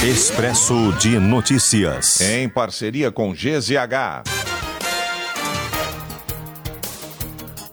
Expresso de Notícias. Em parceria com GZH.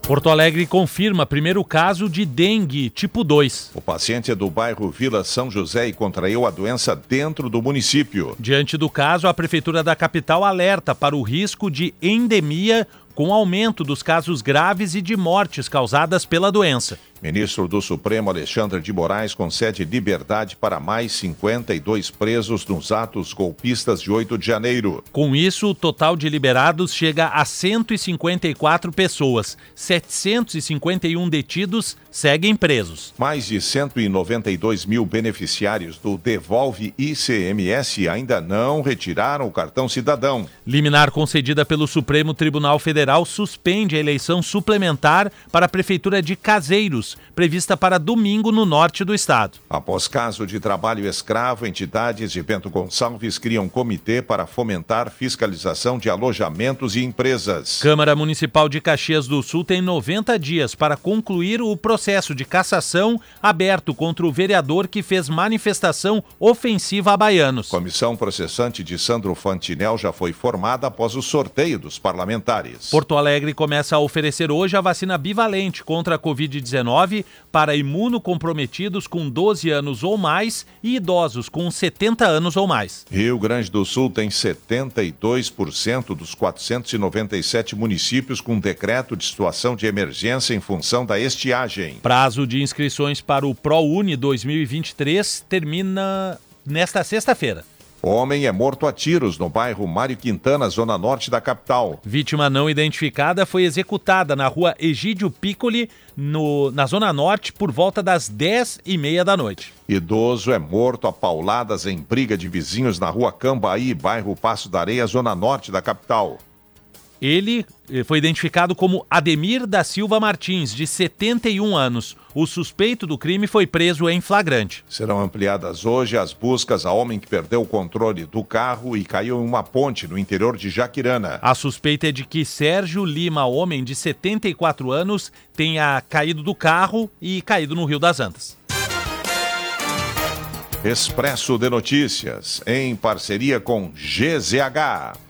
Porto Alegre confirma primeiro caso de dengue tipo 2. O paciente é do bairro Vila São José e contraiu a doença dentro do município. Diante do caso, a Prefeitura da capital alerta para o risco de endemia com aumento dos casos graves e de mortes causadas pela doença. Ministro do Supremo Alexandre de Moraes concede liberdade para mais 52 presos nos atos golpistas de 8 de janeiro. Com isso, o total de liberados chega a 154 pessoas. 751 detidos seguem presos. Mais de 192 mil beneficiários do Devolve ICMS ainda não retiraram o cartão cidadão. Liminar concedida pelo Supremo Tribunal Federal suspende a eleição suplementar para a Prefeitura de Caseiros prevista para domingo no norte do estado. Após caso de trabalho escravo, entidades de Bento Gonçalves criam comitê para fomentar fiscalização de alojamentos e empresas. Câmara Municipal de Caxias do Sul tem 90 dias para concluir o processo de cassação aberto contra o vereador que fez manifestação ofensiva a baianos. Comissão processante de Sandro Fantinel já foi formada após o sorteio dos parlamentares. Porto Alegre começa a oferecer hoje a vacina bivalente contra a Covid-19 para imunocomprometidos com 12 anos ou mais e idosos com 70 anos ou mais. Rio Grande do Sul tem 72% dos 497 municípios com decreto de situação de emergência em função da estiagem. Prazo de inscrições para o ProUni 2023 termina nesta sexta-feira. Homem é morto a tiros no bairro Mário Quintana, zona norte da capital. Vítima não identificada foi executada na rua Egídio Piccoli, no, na zona norte, por volta das 10 e meia da noite. Idoso é morto a pauladas em briga de vizinhos na rua Cambaí, bairro Passo da Areia, zona norte da capital. Ele eh, foi identificado como Ademir da Silva Martins, de 71 anos. O suspeito do crime foi preso em flagrante. Serão ampliadas hoje as buscas a homem que perdeu o controle do carro e caiu em uma ponte no interior de Jaquirana. A suspeita é de que Sérgio Lima, homem de 74 anos, tenha caído do carro e caído no Rio das Antas. Expresso de Notícias, em parceria com GZH.